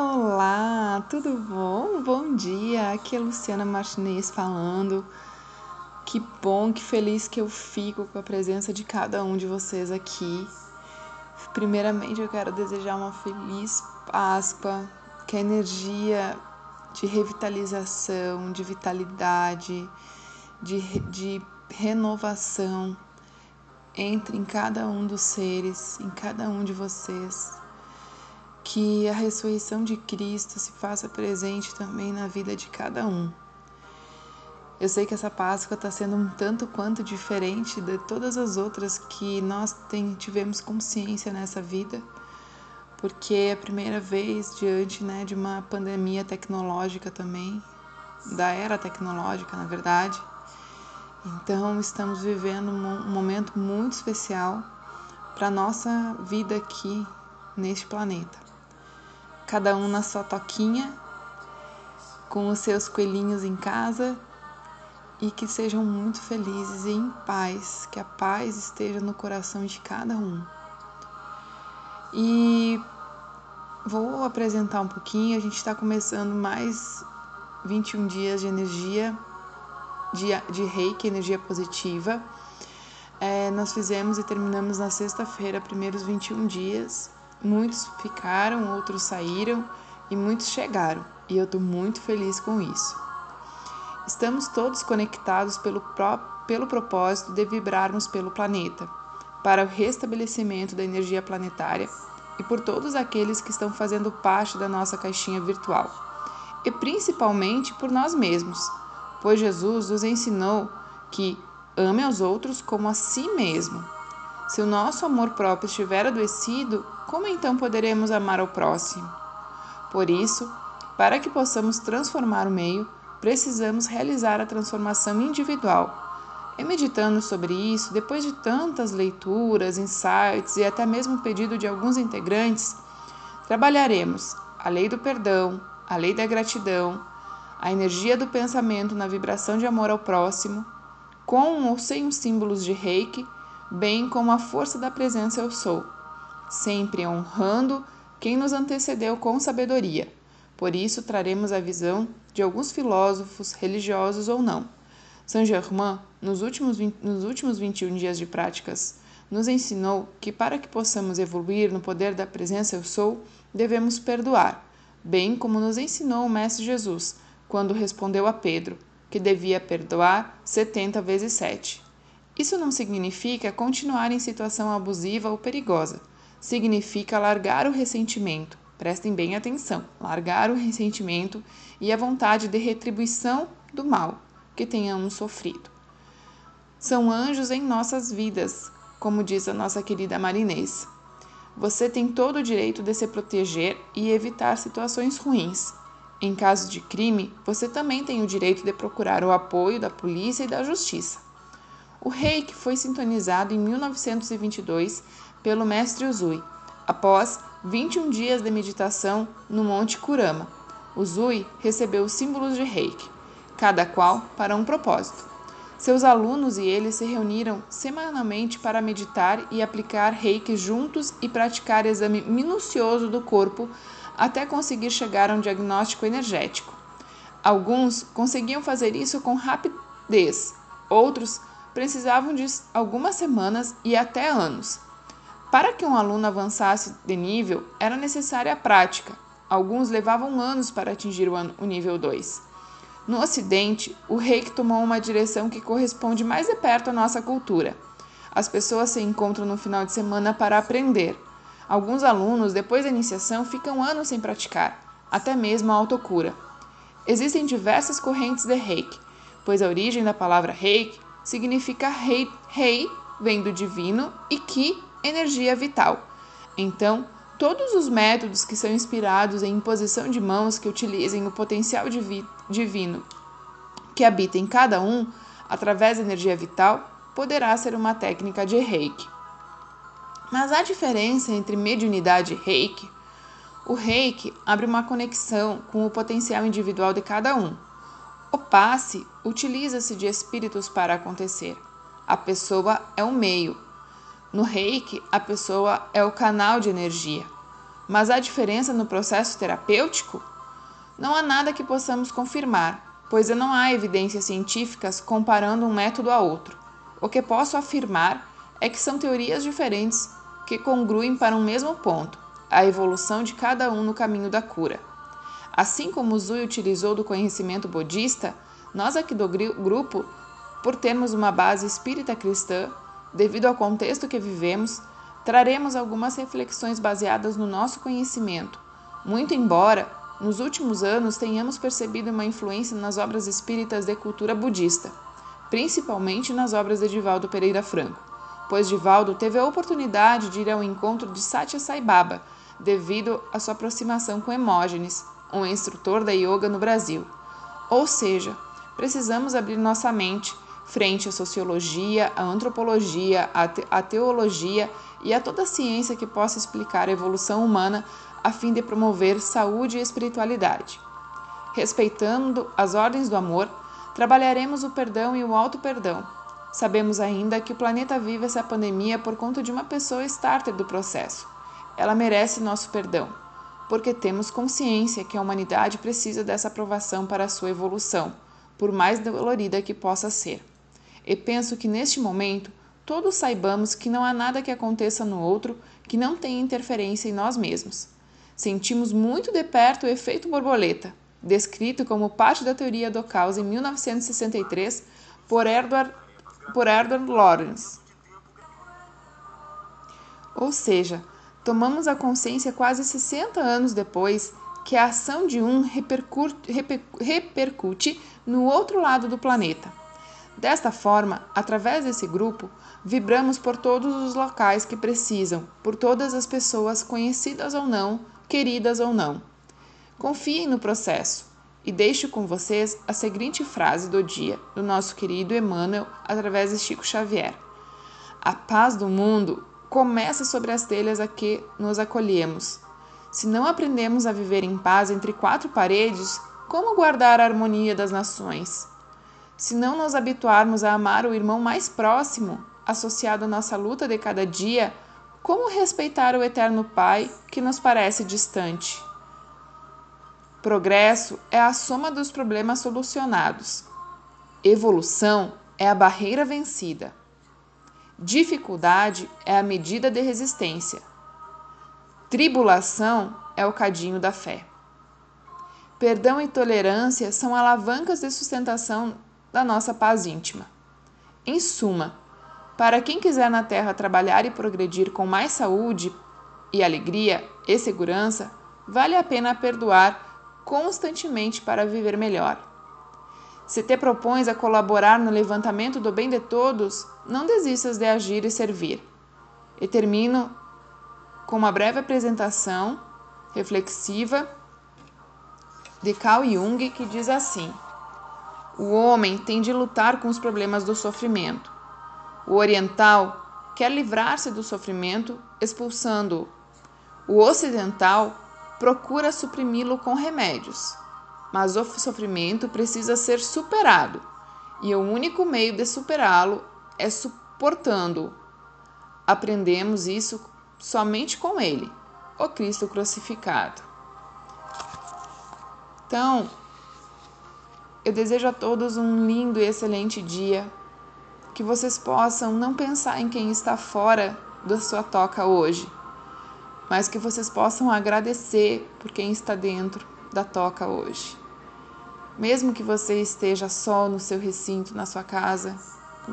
Olá, tudo bom? Bom dia, aqui é Luciana Martinez falando. Que bom, que feliz que eu fico com a presença de cada um de vocês aqui. Primeiramente, eu quero desejar uma feliz Páscoa, que a energia de revitalização, de vitalidade, de, de renovação entre em cada um dos seres, em cada um de vocês que a ressurreição de Cristo se faça presente também na vida de cada um. Eu sei que essa Páscoa está sendo um tanto quanto diferente de todas as outras que nós tem, tivemos consciência nessa vida, porque é a primeira vez diante né, de uma pandemia tecnológica também, da era tecnológica, na verdade. Então, estamos vivendo um momento muito especial para a nossa vida aqui neste planeta cada um na sua toquinha, com os seus coelhinhos em casa e que sejam muito felizes e em paz, que a paz esteja no coração de cada um. E vou apresentar um pouquinho, a gente está começando mais 21 dias de energia de, de reiki, energia positiva. É, nós fizemos e terminamos na sexta-feira, primeiros 21 dias. Muitos ficaram, outros saíram e muitos chegaram, e eu estou muito feliz com isso. Estamos todos conectados pelo, pró pelo propósito de vibrarmos pelo planeta, para o restabelecimento da energia planetária e por todos aqueles que estão fazendo parte da nossa caixinha virtual, e principalmente por nós mesmos, pois Jesus nos ensinou que ame aos outros como a si mesmo. Se o nosso amor próprio estiver adoecido, como então poderemos amar ao próximo? Por isso, para que possamos transformar o meio, precisamos realizar a transformação individual. E meditando sobre isso, depois de tantas leituras, insights e até mesmo pedido de alguns integrantes, trabalharemos a lei do perdão, a lei da gratidão, a energia do pensamento na vibração de amor ao próximo, com ou sem os símbolos de reiki, bem como a força da presença eu sou sempre honrando quem nos antecedeu com sabedoria. Por isso, traremos a visão de alguns filósofos, religiosos ou não. Saint-Germain, nos últimos, 20, nos últimos 21 dias de práticas, nos ensinou que para que possamos evoluir no poder da presença Eu Sou, devemos perdoar, bem como nos ensinou o Mestre Jesus, quando respondeu a Pedro, que devia perdoar 70 vezes 7. Isso não significa continuar em situação abusiva ou perigosa significa largar o ressentimento. Prestem bem atenção: largar o ressentimento e a vontade de retribuição do mal que tenhamos sofrido. São anjos em nossas vidas, como diz a nossa querida Marinês. Você tem todo o direito de se proteger e evitar situações ruins. Em caso de crime, você também tem o direito de procurar o apoio da polícia e da justiça. O reiki foi sintonizado em 1922 pelo mestre Uzui, após 21 dias de meditação no Monte Kurama. Uzui recebeu os símbolos de reiki, cada qual para um propósito. Seus alunos e ele se reuniram semanalmente para meditar e aplicar reiki juntos e praticar exame minucioso do corpo até conseguir chegar a um diagnóstico energético. Alguns conseguiam fazer isso com rapidez, outros precisavam de algumas semanas e até anos. Para que um aluno avançasse de nível, era necessária a prática. Alguns levavam anos para atingir o nível 2. No Ocidente, o reiki tomou uma direção que corresponde mais de perto à nossa cultura. As pessoas se encontram no final de semana para aprender. Alguns alunos, depois da iniciação, ficam anos sem praticar, até mesmo a autocura. Existem diversas correntes de reiki, pois a origem da palavra reiki significa rei, rei vem do divino e ki, energia vital. Então, todos os métodos que são inspirados em imposição de mãos que utilizem o potencial divino que habita em cada um através da energia vital poderá ser uma técnica de reiki. Mas há diferença entre mediunidade e reiki. O reiki abre uma conexão com o potencial individual de cada um. O passe utiliza-se de espíritos para acontecer. A pessoa é o meio. No reiki, a pessoa é o canal de energia. Mas há diferença no processo terapêutico? Não há nada que possamos confirmar, pois não há evidências científicas comparando um método a outro. O que posso afirmar é que são teorias diferentes que congruem para um mesmo ponto, a evolução de cada um no caminho da cura. Assim como Zui utilizou do conhecimento budista, nós aqui do grupo, por termos uma base espírita cristã, devido ao contexto que vivemos, traremos algumas reflexões baseadas no nosso conhecimento, muito embora nos últimos anos tenhamos percebido uma influência nas obras espíritas de cultura budista, principalmente nas obras de Divaldo Pereira Franco, pois Divaldo teve a oportunidade de ir ao encontro de Satya Sai Baba devido à sua aproximação com Hemógenes, um instrutor da yoga no Brasil. Ou seja, precisamos abrir nossa mente frente à sociologia, à antropologia, à, te à teologia e a toda a ciência que possa explicar a evolução humana a fim de promover saúde e espiritualidade. Respeitando as ordens do amor, trabalharemos o perdão e o auto-perdão. Sabemos ainda que o planeta vive essa pandemia por conta de uma pessoa starter do processo. Ela merece nosso perdão, porque temos consciência que a humanidade precisa dessa aprovação para sua evolução, por mais dolorida que possa ser. E penso que neste momento todos saibamos que não há nada que aconteça no outro que não tenha interferência em nós mesmos. Sentimos muito de perto o efeito borboleta, descrito como parte da teoria do caos em 1963 por Edward, por Edward Lawrence. Ou seja, tomamos a consciência quase 60 anos depois que a ação de um repercute, repercute no outro lado do planeta. Desta forma, através desse grupo, vibramos por todos os locais que precisam, por todas as pessoas, conhecidas ou não, queridas ou não. Confiem no processo e deixo com vocês a seguinte frase do dia do nosso querido Emmanuel através de Chico Xavier: A paz do mundo começa sobre as telhas a que nos acolhemos. Se não aprendemos a viver em paz entre quatro paredes, como guardar a harmonia das nações? Se não nos habituarmos a amar o irmão mais próximo, associado à nossa luta de cada dia, como respeitar o Eterno Pai que nos parece distante? Progresso é a soma dos problemas solucionados. Evolução é a barreira vencida. Dificuldade é a medida de resistência. Tribulação é o cadinho da fé. Perdão e tolerância são alavancas de sustentação da nossa paz íntima. Em suma, para quem quiser na Terra trabalhar e progredir com mais saúde e alegria e segurança, vale a pena perdoar constantemente para viver melhor. Se te propões a colaborar no levantamento do bem de todos, não desistas de agir e servir. E termino com uma breve apresentação reflexiva de Carl Jung que diz assim: O homem tem de lutar com os problemas do sofrimento o oriental quer livrar-se do sofrimento expulsando-o. O ocidental procura suprimi-lo com remédios. Mas o sofrimento precisa ser superado, e o único meio de superá-lo é suportando-o. Aprendemos isso somente com ele, o Cristo crucificado. Então, eu desejo a todos um lindo e excelente dia que vocês possam não pensar em quem está fora da sua toca hoje, mas que vocês possam agradecer por quem está dentro da toca hoje. Mesmo que você esteja só no seu recinto, na sua casa,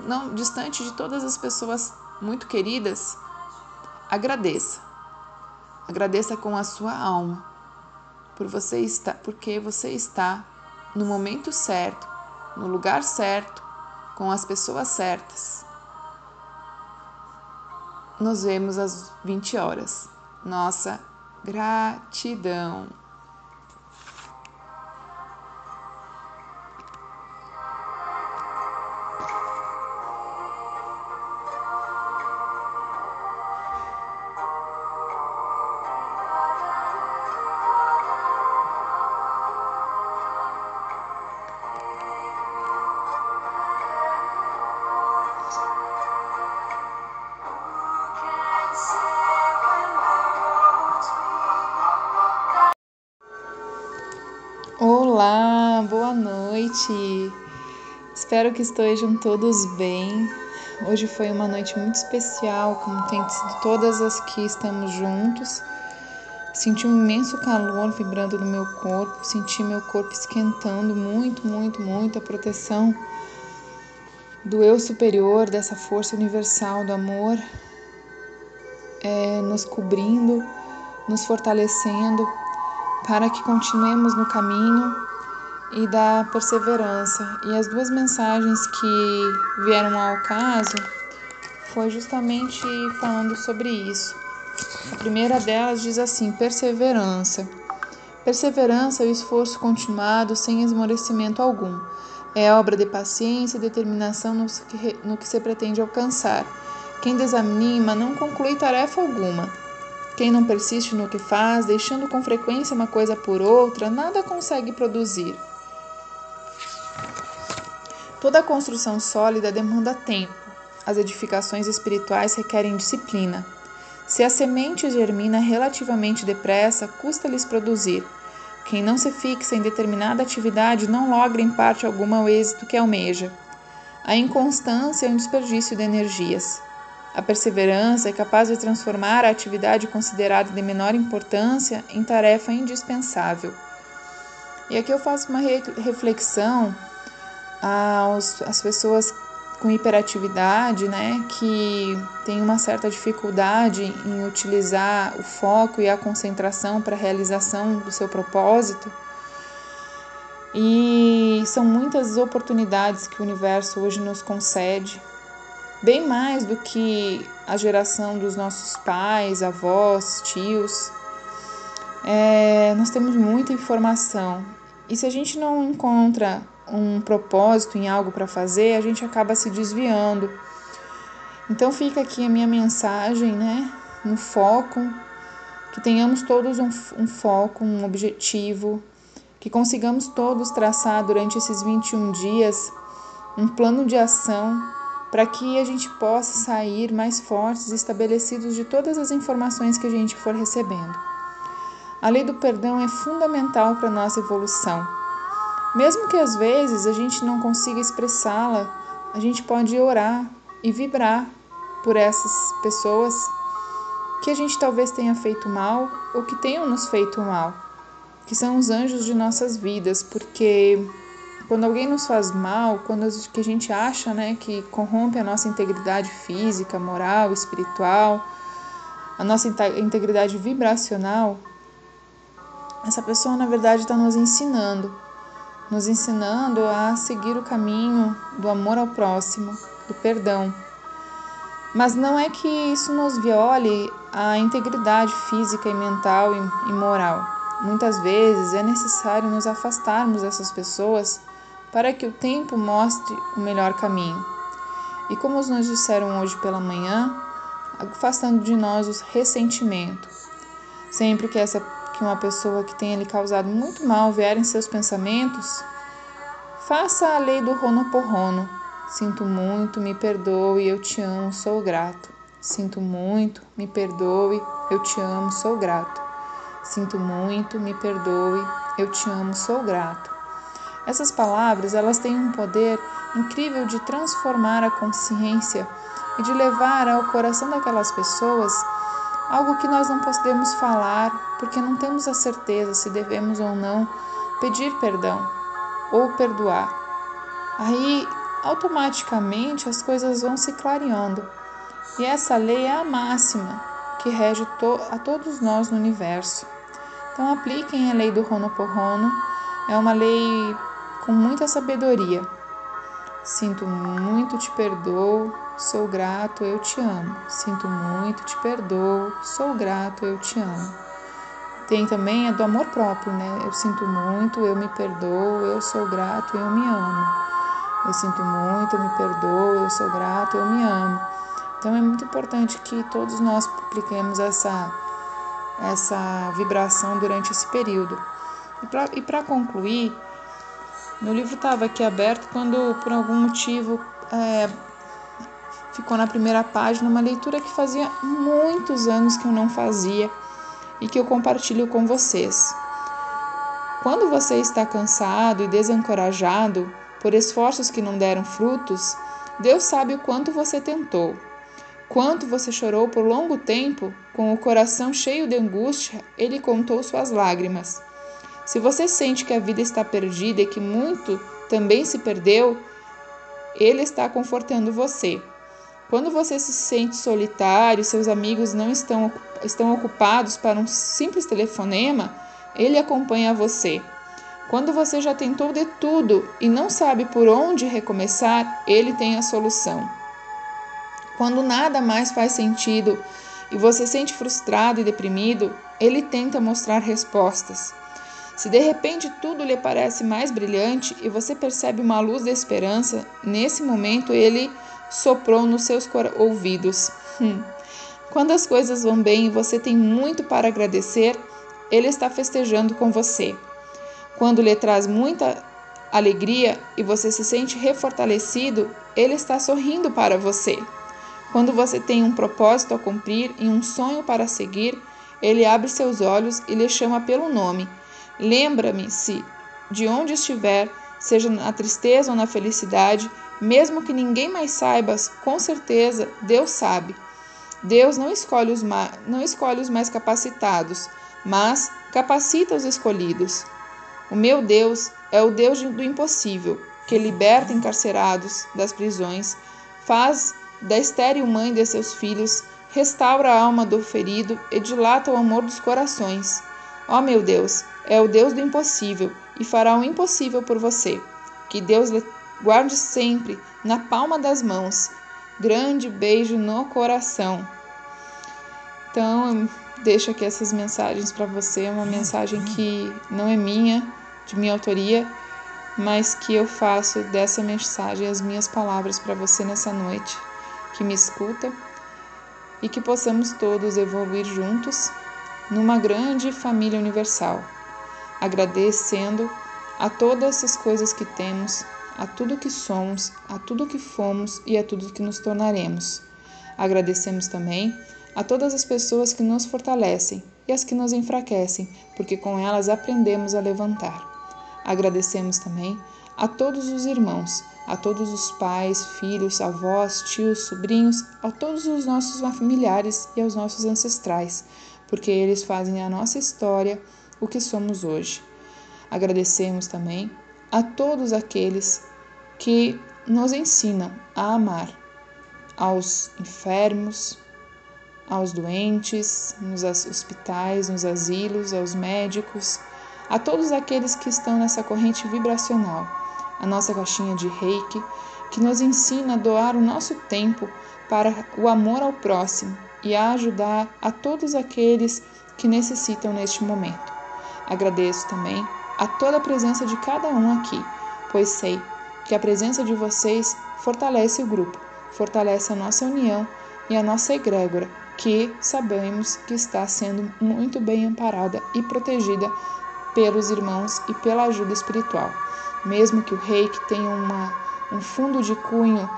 não distante de todas as pessoas muito queridas, agradeça. Agradeça com a sua alma por você estar, porque você está no momento certo, no lugar certo, com as pessoas certas. Nos vemos às 20 horas. Nossa gratidão. Olá, boa noite. Espero que estejam todos bem. Hoje foi uma noite muito especial, como tem sido todas as que estamos juntos. Senti um imenso calor vibrando no meu corpo, senti meu corpo esquentando muito, muito, muito a proteção do eu superior, dessa força universal do amor, é, nos cobrindo, nos fortalecendo para que continuemos no caminho e da perseverança. E as duas mensagens que vieram ao caso foi justamente falando sobre isso. A primeira delas diz assim: perseverança. Perseverança é o esforço continuado sem esmorecimento algum. É obra de paciência e determinação no que, no que se pretende alcançar. Quem desanima não conclui tarefa alguma. Quem não persiste no que faz, deixando com frequência uma coisa por outra, nada consegue produzir. Toda construção sólida demanda tempo. As edificações espirituais requerem disciplina. Se a semente germina relativamente depressa, custa-lhes produzir. Quem não se fixa em determinada atividade não logra em parte alguma o êxito que almeja. A inconstância é um desperdício de energias. A perseverança é capaz de transformar a atividade considerada de menor importância em tarefa indispensável. E aqui eu faço uma reflexão aos, pessoas com hiperatividade, né, que tem uma certa dificuldade em utilizar o foco e a concentração para a realização do seu propósito. E são muitas oportunidades que o universo hoje nos concede, bem mais do que a geração dos nossos pais, avós, tios. É, nós temos muita informação e se a gente não encontra um propósito em algo para fazer, a gente acaba se desviando. Então fica aqui a minha mensagem, né? No foco, que tenhamos todos um, um foco, um objetivo, que consigamos todos traçar durante esses 21 dias um plano de ação para que a gente possa sair mais fortes estabelecidos de todas as informações que a gente for recebendo. A lei do perdão é fundamental para a nossa evolução. Mesmo que às vezes a gente não consiga expressá-la, a gente pode orar e vibrar por essas pessoas que a gente talvez tenha feito mal ou que tenham nos feito mal, que são os anjos de nossas vidas, porque quando alguém nos faz mal, quando a gente acha né, que corrompe a nossa integridade física, moral, espiritual, a nossa integridade vibracional, essa pessoa na verdade está nos ensinando nos ensinando a seguir o caminho do amor ao próximo, do perdão. Mas não é que isso nos viole a integridade física e mental e moral. Muitas vezes é necessário nos afastarmos dessas pessoas para que o tempo mostre o melhor caminho. E como nos disseram hoje pela manhã, afastando de nós os ressentimentos. Sempre que essa que uma pessoa que tenha lhe causado muito mal vier em seus pensamentos, faça a lei do Ronoporrono. Sinto muito, me perdoe, eu te amo, sou grato. Sinto muito, me perdoe, eu te amo, sou grato. Sinto muito, me perdoe, eu te amo, sou grato. Essas palavras, elas têm um poder incrível de transformar a consciência e de levar ao coração daquelas pessoas algo que nós não podemos falar porque não temos a certeza se devemos ou não pedir perdão ou perdoar. Aí, automaticamente, as coisas vão se clareando. E essa lei é a máxima que rege to a todos nós no universo. Então, apliquem a lei do Honoponopono. É uma lei com muita sabedoria. Sinto muito, te perdoo, sou grato, eu te amo. Sinto muito, te perdoo, sou grato, eu te amo. Tem também a do amor próprio, né? Eu sinto muito, eu me perdoo, eu sou grato, eu me amo. Eu sinto muito, eu me perdoo, eu sou grato, eu me amo. Então é muito importante que todos nós publiquemos essa, essa vibração durante esse período. E para concluir, meu livro estava aqui aberto quando, por algum motivo, é, ficou na primeira página uma leitura que fazia muitos anos que eu não fazia e que eu compartilho com vocês. Quando você está cansado e desencorajado por esforços que não deram frutos, Deus sabe o quanto você tentou, quanto você chorou por longo tempo, com o coração cheio de angústia, Ele contou suas lágrimas. Se você sente que a vida está perdida e que muito também se perdeu, Ele está confortando você. Quando você se sente solitário, seus amigos não estão, estão ocupados para um simples telefonema, ele acompanha você. Quando você já tentou de tudo e não sabe por onde recomeçar, ele tem a solução. Quando nada mais faz sentido e você sente frustrado e deprimido, ele tenta mostrar respostas. Se de repente tudo lhe parece mais brilhante e você percebe uma luz de esperança, nesse momento ele soprou nos seus ouvidos. Hum. Quando as coisas vão bem e você tem muito para agradecer, ele está festejando com você. Quando lhe traz muita alegria e você se sente refortalecido, ele está sorrindo para você. Quando você tem um propósito a cumprir e um sonho para seguir, ele abre seus olhos e lhe chama pelo nome. Lembra-me se, de onde estiver, seja na tristeza ou na felicidade, mesmo que ninguém mais saiba, com certeza Deus sabe. Deus não escolhe os, não escolhe os mais capacitados, mas capacita os escolhidos. O meu Deus é o Deus do impossível, que liberta encarcerados das prisões, faz da estéril mãe de seus filhos, restaura a alma do ferido e dilata o amor dos corações. Ó meu Deus, é o Deus do impossível e fará o impossível por você. Que Deus lhe guarde sempre na palma das mãos. Grande beijo no coração. Então, deixo aqui essas mensagens para você, uma mensagem que não é minha, de minha autoria, mas que eu faço dessa mensagem as minhas palavras para você nessa noite, que me escuta e que possamos todos evoluir juntos numa grande família universal, agradecendo a todas as coisas que temos, a tudo que somos, a tudo que fomos e a tudo que nos tornaremos. Agradecemos também a todas as pessoas que nos fortalecem e as que nos enfraquecem, porque com elas aprendemos a levantar. Agradecemos também a todos os irmãos, a todos os pais, filhos, avós, tios, sobrinhos, a todos os nossos familiares e aos nossos ancestrais, porque eles fazem a nossa história o que somos hoje. Agradecemos também a todos aqueles que nos ensinam a amar, aos enfermos, aos doentes, nos hospitais, nos asilos, aos médicos, a todos aqueles que estão nessa corrente vibracional, a nossa caixinha de reiki, que nos ensina a doar o nosso tempo para o amor ao próximo e a ajudar a todos aqueles que necessitam neste momento. Agradeço também a toda a presença de cada um aqui, pois sei que a presença de vocês fortalece o grupo, fortalece a nossa união e a nossa egrégora que sabemos que está sendo muito bem amparada e protegida pelos irmãos e pela ajuda espiritual. Mesmo que o reiki tenha uma, um fundo de cunho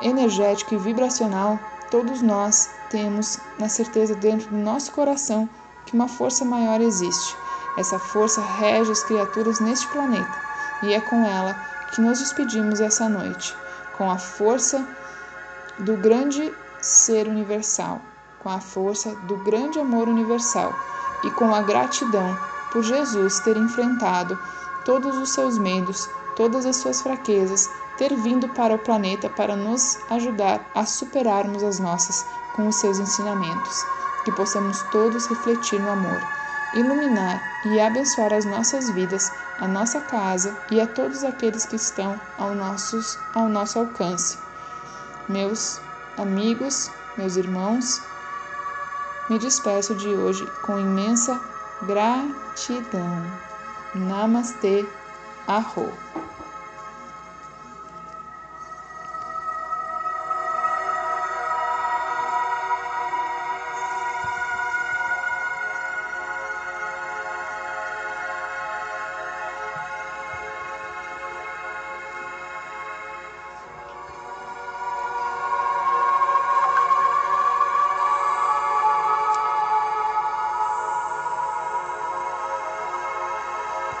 energético e vibracional, todos nós temos na certeza dentro do nosso coração que uma força maior existe. Essa força rege as criaturas neste planeta e é com ela que nos despedimos essa noite, com a força do grande ser universal com a força do grande amor universal e com a gratidão por Jesus ter enfrentado todos os seus medos, todas as suas fraquezas, ter vindo para o planeta para nos ajudar a superarmos as nossas com os seus ensinamentos. Que possamos todos refletir no amor, iluminar e abençoar as nossas vidas, a nossa casa e a todos aqueles que estão ao, nossos, ao nosso alcance. Meus amigos, meus irmãos, me despeço de hoje com imensa gratidão. Namastê, Arro.